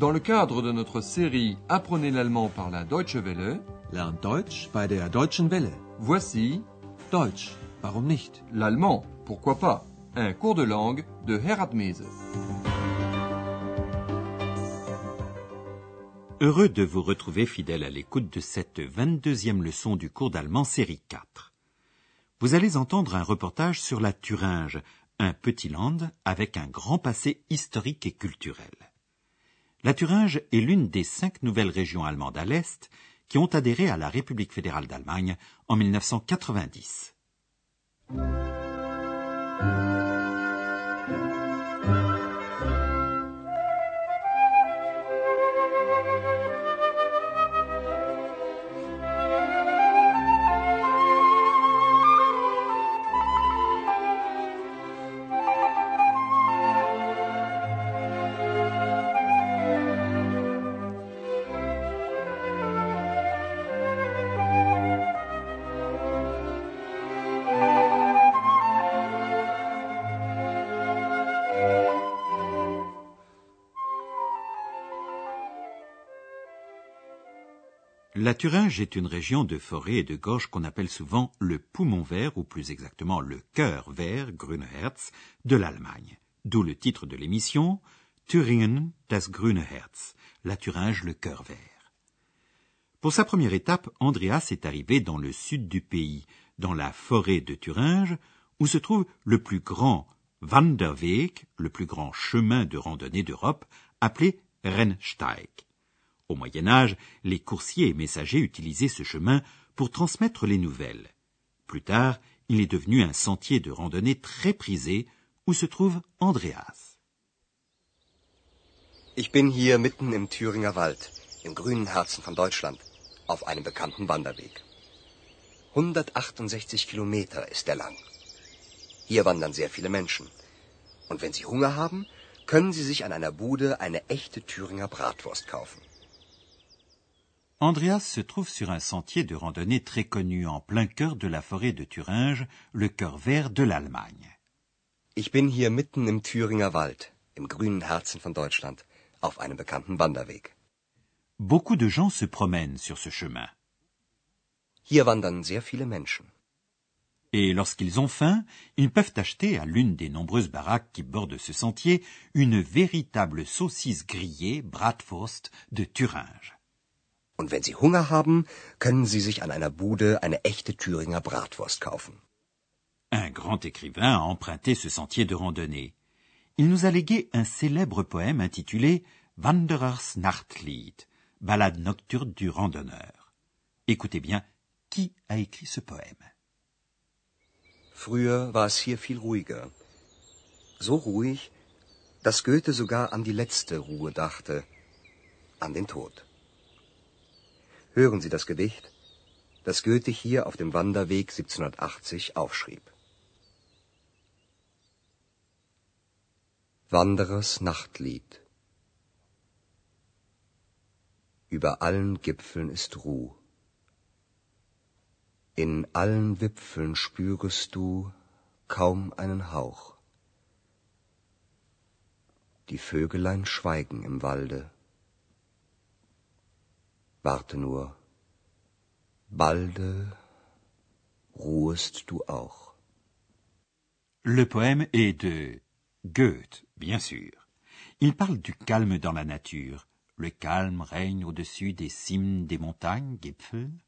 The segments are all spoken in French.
Dans le cadre de notre série Apprenez l'allemand par la Deutsche Welle, Lernt Deutsch bei der Deutschen Welle. voici Deutsch, warum nicht? l'allemand, pourquoi pas, un cours de langue de Herat Mese. Heureux de vous retrouver fidèle à l'écoute de cette 22e leçon du cours d'allemand série 4. Vous allez entendre un reportage sur la Thuringe, un petit land avec un grand passé historique et culturel. La Thuringe est l'une des cinq nouvelles régions allemandes à l'Est qui ont adhéré à la République fédérale d'Allemagne en 1990. La Thuringe est une région de forêt et de gorge qu'on appelle souvent le poumon vert, ou plus exactement le cœur vert, Grüne Herz, de l'Allemagne. D'où le titre de l'émission, Thüringen, das Grüne Herz, la Thuringe, le cœur vert. Pour sa première étape, Andreas est arrivé dans le sud du pays, dans la forêt de Thuringe, où se trouve le plus grand Wanderweg, le plus grand chemin de randonnée d'Europe, appelé Rennsteig. Au Moyen Âge, les coursiers et messagers utilisaient ce chemin pour transmettre les nouvelles. Plus tard, il est devenu un sentier de randonnée très prisé où se trouve Andreas. Ich bin hier mitten im Thüringer Wald, im grünen Herzen von Deutschland, auf einem bekannten Wanderweg. 168 Kilometer ist er lang. Hier wandern sehr viele Menschen. Und wenn Sie Hunger haben, können Sie sich an einer Bude eine echte Thüringer Bratwurst kaufen. Andreas se trouve sur un sentier de randonnée très connu en plein cœur de la forêt de Thuringe, le cœur vert de l'Allemagne. Ich bin hier mitten im Thüringer Wald, im grünen Herzen von Deutschland, auf einem bekannten Wanderweg. Beaucoup de gens se promènent sur ce chemin. Hier wandern sehr viele Menschen. Et lorsqu'ils ont faim, ils peuvent acheter à l'une des nombreuses baraques qui bordent ce sentier une véritable saucisse grillée, Bratwurst, de Thuringe. Und wenn Sie Hunger haben, können Sie sich an einer Bude eine echte Thüringer Bratwurst kaufen. Un grand écrivain a emprunté ce sentier de randonnée. Il nous a légué un célèbre poème intitulé Wanderers Nachtlied, ballade nocturne du randonneur. Écoutez bien, qui a écrit ce poème Früher war es hier viel ruhiger. So ruhig, dass Goethe sogar an die letzte Ruhe dachte, an den Tod. Hören Sie das Gedicht, das Goethe hier auf dem Wanderweg 1780 aufschrieb. Wanderers Nachtlied Über allen Gipfeln ist Ruh. In allen Wipfeln spürest du kaum einen Hauch. Die Vögelein schweigen im Walde. Warte nur, balde ruhest du auch? Le poème est de Goethe, bien sûr. Il parle du calme dans la nature. Le calme règne au-dessus des cimes des montagnes, Gipfeln,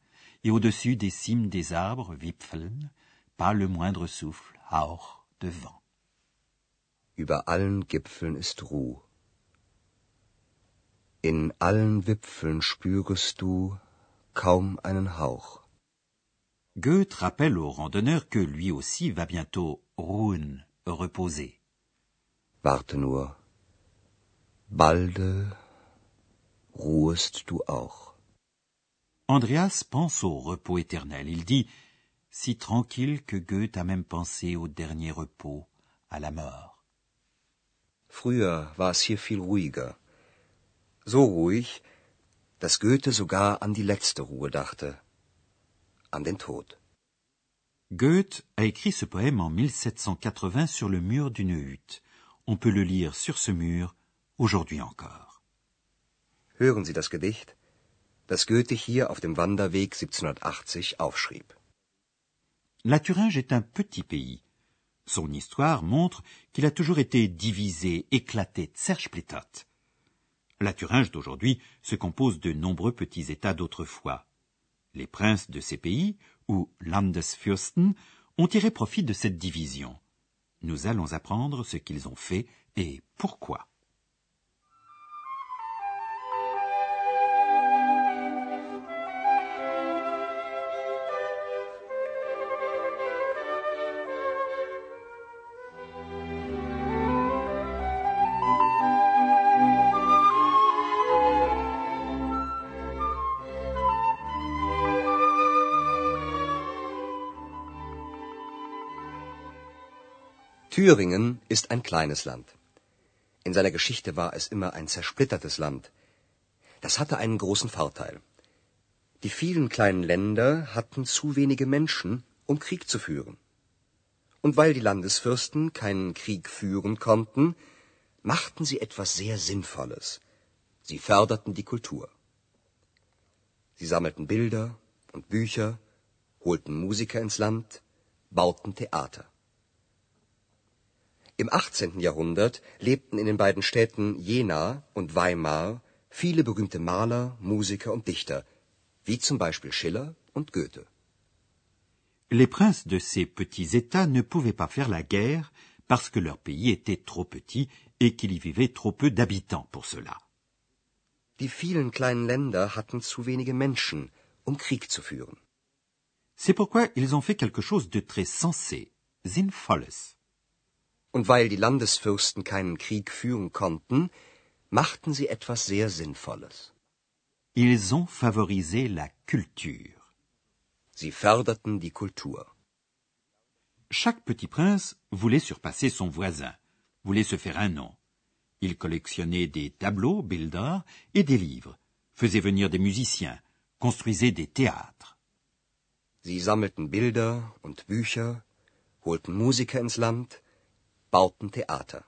et au-dessus des cimes des arbres, Wipfeln, pas le moindre souffle, Hauch, de vent. Über allen Gipfeln ist Ruh. In allen Wipfeln spürest du kaum einen Hauch. Goethe rappelle au randonneur que lui aussi va bientôt ruhen, reposer. Warte nur, balde ruhest du auch. Andreas pense au repos éternel. Il dit si tranquille que Goethe a même pensé au dernier repos, à la mort. Früher war es hier viel ruhiger. So ruhig, dass Goethe sogar an die letzte Ruhe dachte, an den Tod. Goethe a écrit ce poème en 1780 sur le mur d'une hutte. On peut le lire sur ce mur aujourd'hui encore. Hören Sie das Gedicht, das Goethe hier auf dem Wanderweg 1780 aufschrieb. La Thuringe est un petit pays. Son histoire montre qu'il a toujours été divisé, éclaté, tserchplétot. La Thuringe d'aujourd'hui se compose de nombreux petits États d'autrefois. Les princes de ces pays, ou Landesfürsten, ont tiré profit de cette division. Nous allons apprendre ce qu'ils ont fait et pourquoi. Thüringen ist ein kleines Land. In seiner Geschichte war es immer ein zersplittertes Land. Das hatte einen großen Vorteil. Die vielen kleinen Länder hatten zu wenige Menschen, um Krieg zu führen. Und weil die Landesfürsten keinen Krieg führen konnten, machten sie etwas sehr Sinnvolles. Sie förderten die Kultur. Sie sammelten Bilder und Bücher, holten Musiker ins Land, bauten Theater. Im 18. Jahrhundert lebten in den beiden Städten Jena und Weimar viele berühmte Maler, Musiker und Dichter, wie zum Beispiel Schiller und Goethe. Les princes de ces petits États ne pouvaient pas faire la guerre parce que leur pays était trop petit et qu'il y vivait trop peu d'habitants pour cela. Die vielen kleinen Länder hatten zu wenige Menschen, um Krieg zu führen. C'est pourquoi ils ont fait quelque chose de très sensé, sinnvolles. Und weil die Landesfürsten keinen Krieg führen konnten, machten sie etwas sehr Sinnvolles. Ils ont favorisé la culture. Sie förderten die Kultur. Chaque petit prince voulait surpasser son voisin, voulait se faire un nom. Il collectionnait des tableaux, Bilder, et des livres, faisait venir des musiciens, construisait des théâtres. Sie sammelten Bilder und Bücher, holten Musiker ins Land, bauten Theater.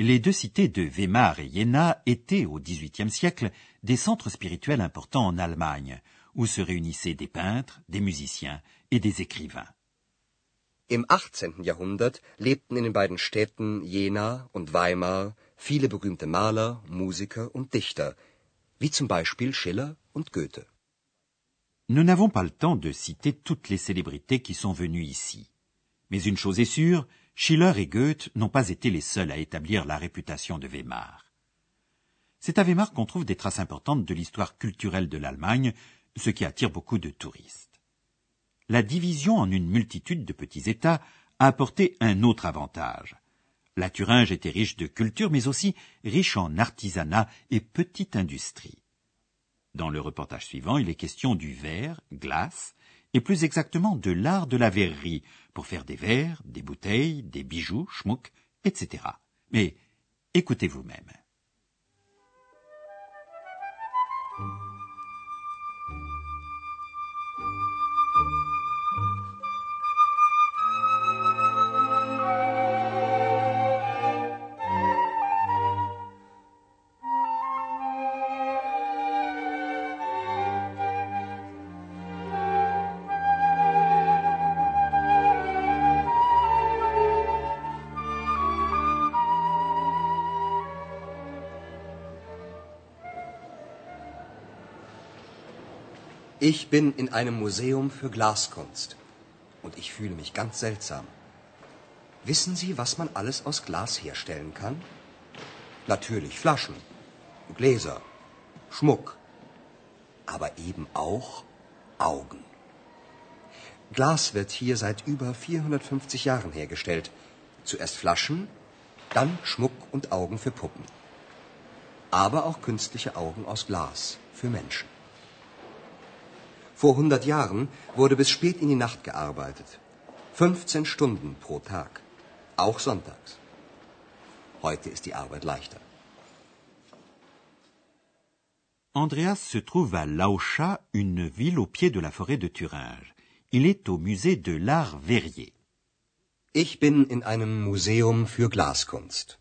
Les deux cités de Weimar et Jena étaient au XVIIIe siècle des centres spirituels importants en Allemagne, où se réunissaient des peintres, des musiciens et des écrivains. Im 18. Jahrhundert lebten in den beiden Städten Jena und Weimar viele berühmte Maler, Musiker und Dichter, wie zum Beispiel Schiller und Goethe. Nous n'avons pas le temps de citer toutes les célébrités qui sont venues ici. Mais une chose est sûre, Schiller et Goethe n'ont pas été les seuls à établir la réputation de Weimar. C'est à Weimar qu'on trouve des traces importantes de l'histoire culturelle de l'Allemagne, ce qui attire beaucoup de touristes. La division en une multitude de petits États a apporté un autre avantage. La Thuringe était riche de culture, mais aussi riche en artisanat et petite industrie. Dans le reportage suivant, il est question du verre, glace, et plus exactement de l'art de la verrerie, pour faire des verres, des bouteilles, des bijoux, schmuck, etc. Mais écoutez vous-même. Ich bin in einem Museum für Glaskunst und ich fühle mich ganz seltsam. Wissen Sie, was man alles aus Glas herstellen kann? Natürlich Flaschen, Gläser, Schmuck, aber eben auch Augen. Glas wird hier seit über 450 Jahren hergestellt. Zuerst Flaschen, dann Schmuck und Augen für Puppen. Aber auch künstliche Augen aus Glas für Menschen. Vor 100 Jahren wurde bis spät in die Nacht gearbeitet. 15 Stunden pro Tag. Auch sonntags. Heute ist die Arbeit leichter. Andreas se trouve à Lauscha, une ville au pied de la forêt de Thuringe. Il est au musée de l'art verrier. Ich bin in einem Museum für Glaskunst.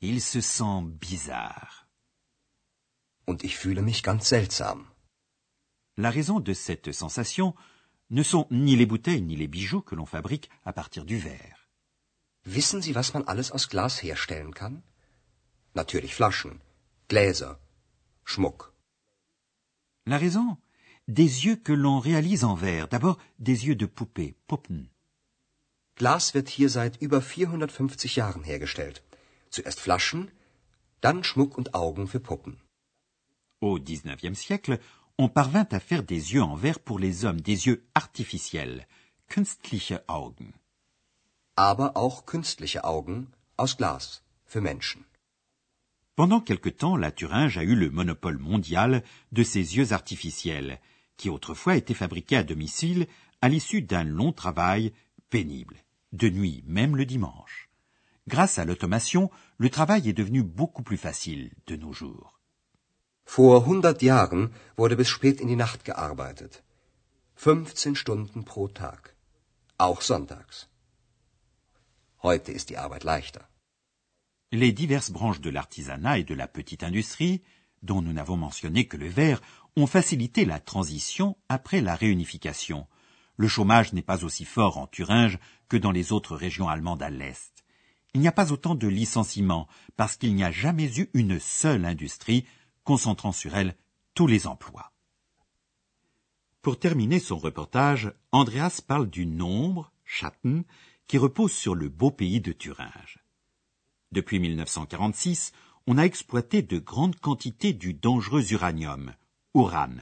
Il se sent bizarre. und ich fühle mich ganz seltsam. La raison de cette sensation ne sont ni les bouteilles ni les bijoux que l'on fabrique à partir du verre. Wissen Sie, was man alles aus Glas herstellen kann? Natürlich Flaschen, Gläser, Schmuck. La raison Des yeux que l'on réalise en verre. D'abord des yeux de poupée, Puppen. Glas wird hier seit über 450 Jahren hergestellt. Zuerst Flaschen, dann Schmuck und Augen für Puppen. Au XIXe siècle, on parvint à faire des yeux en verre pour les hommes, des yeux artificiels, künstliche Augen. Aber auch künstliche Augen aus Glas für Menschen. Pendant quelque temps, la Thuringe a eu le monopole mondial de ces yeux artificiels, qui autrefois étaient fabriqués à domicile à l'issue d'un long travail pénible, de nuit, même le dimanche. Grâce à l'automation, le travail est devenu beaucoup plus facile de nos jours. Jahren wurde bis spät in die Nacht gearbeitet. 15 Stunden pro Tag. Auch sonntags. Heute ist die Arbeit leichter. Les diverses branches de l'artisanat et de la petite industrie, dont nous n'avons mentionné que le verre, ont facilité la transition après la réunification. Le chômage n'est pas aussi fort en Thuringe que dans les autres régions allemandes à l'Est. Il n'y a pas autant de licenciements parce qu'il n'y a jamais eu une seule industrie concentrant sur elle tous les emplois. Pour terminer son reportage, Andreas parle du nombre, Schatten, qui repose sur le beau pays de Thuringe. Depuis 1946, on a exploité de grandes quantités du dangereux uranium, uran.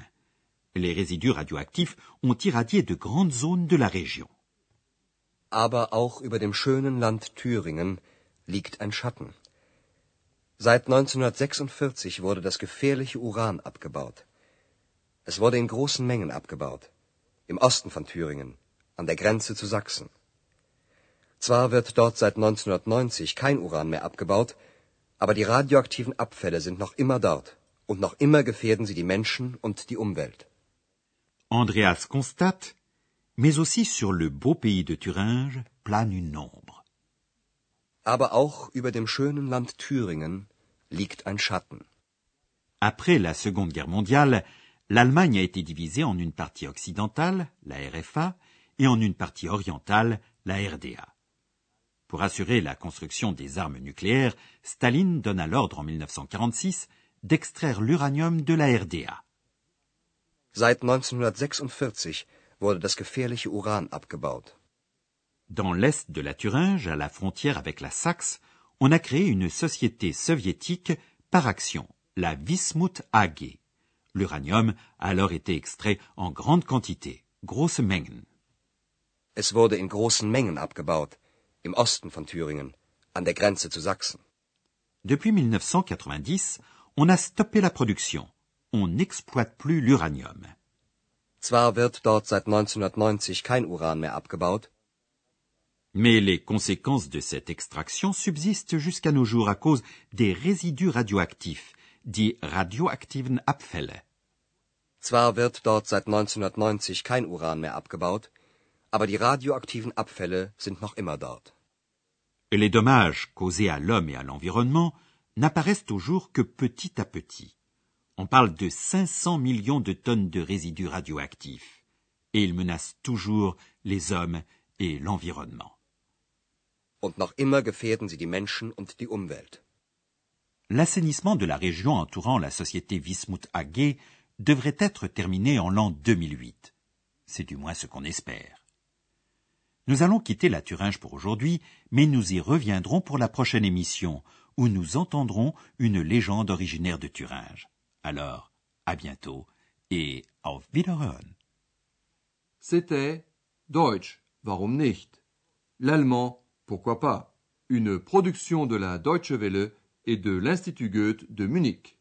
Les résidus radioactifs ont irradié de grandes zones de la région. Aber auch über dem schönen Land Thüringen liegt ein Schatten. Seit 1946 wurde das gefährliche Uran abgebaut. Es wurde in großen Mengen abgebaut. Im Osten von Thüringen, an der Grenze zu Sachsen. Zwar wird dort seit 1990 kein Uran mehr abgebaut, aber die radioaktiven Abfälle sind noch immer dort. Und noch immer gefährden sie die Menschen und die Umwelt. Andreas constate, mais aussi sur le beau pays de Thuringe plane une ombre. Aber auch über dem schönen Land Thüringen liegt ein Schatten. Après la Seconde Guerre mondiale, l'Allemagne a été divisée en une partie occidentale, la RFA, et en une partie orientale, la RDA. Pour assurer la construction des armes nucléaires, Staline donna l'ordre en 1946 d'extraire l'uranium de la RDA. Seit 1946 wurde das gefährliche Uran abgebaut. Dans l'est de la Thuringe, à la frontière avec la Saxe, on a créé une société soviétique par action, la Wismut AG. L'uranium a alors été extrait en grande quantité, grosse Mengen. Es wurde in großen Mengen abgebaut, im Osten von Thüringen, an der Grenze zu Sachsen. Depuis 1990, on a stoppé la production. On n'exploite plus l'uranium. Zwar wird dort seit 1990 kein Uran mehr abgebaut, Mais les conséquences de cette extraction subsistent jusqu'à nos jours à cause des résidus radioactifs, die radioaktiven Abfälle. Zwar wird dort seit 1990 kein Uran mehr abgebaut, aber die radioaktiven Abfälle sind noch immer dort. Les dommages causés à l'homme et à l'environnement n'apparaissent au jour que petit à petit. On parle de 500 millions de tonnes de résidus radioactifs, et ils menacent toujours les hommes et l'environnement. Und noch immer gefährden sie die Menschen und die Umwelt. L'assainissement de la région entourant la société Wismut AG devrait être terminé en l'an 2008. C'est du moins ce qu'on espère. Nous allons quitter la Thuringe pour aujourd'hui, mais nous y reviendrons pour la prochaine émission, où nous entendrons une légende originaire de Thuringe. Alors, à bientôt et auf Wiederhören. C'était Deutsch, warum nicht? L'allemand, pourquoi pas? Une production de la Deutsche Welle et de l'Institut Goethe de Munich.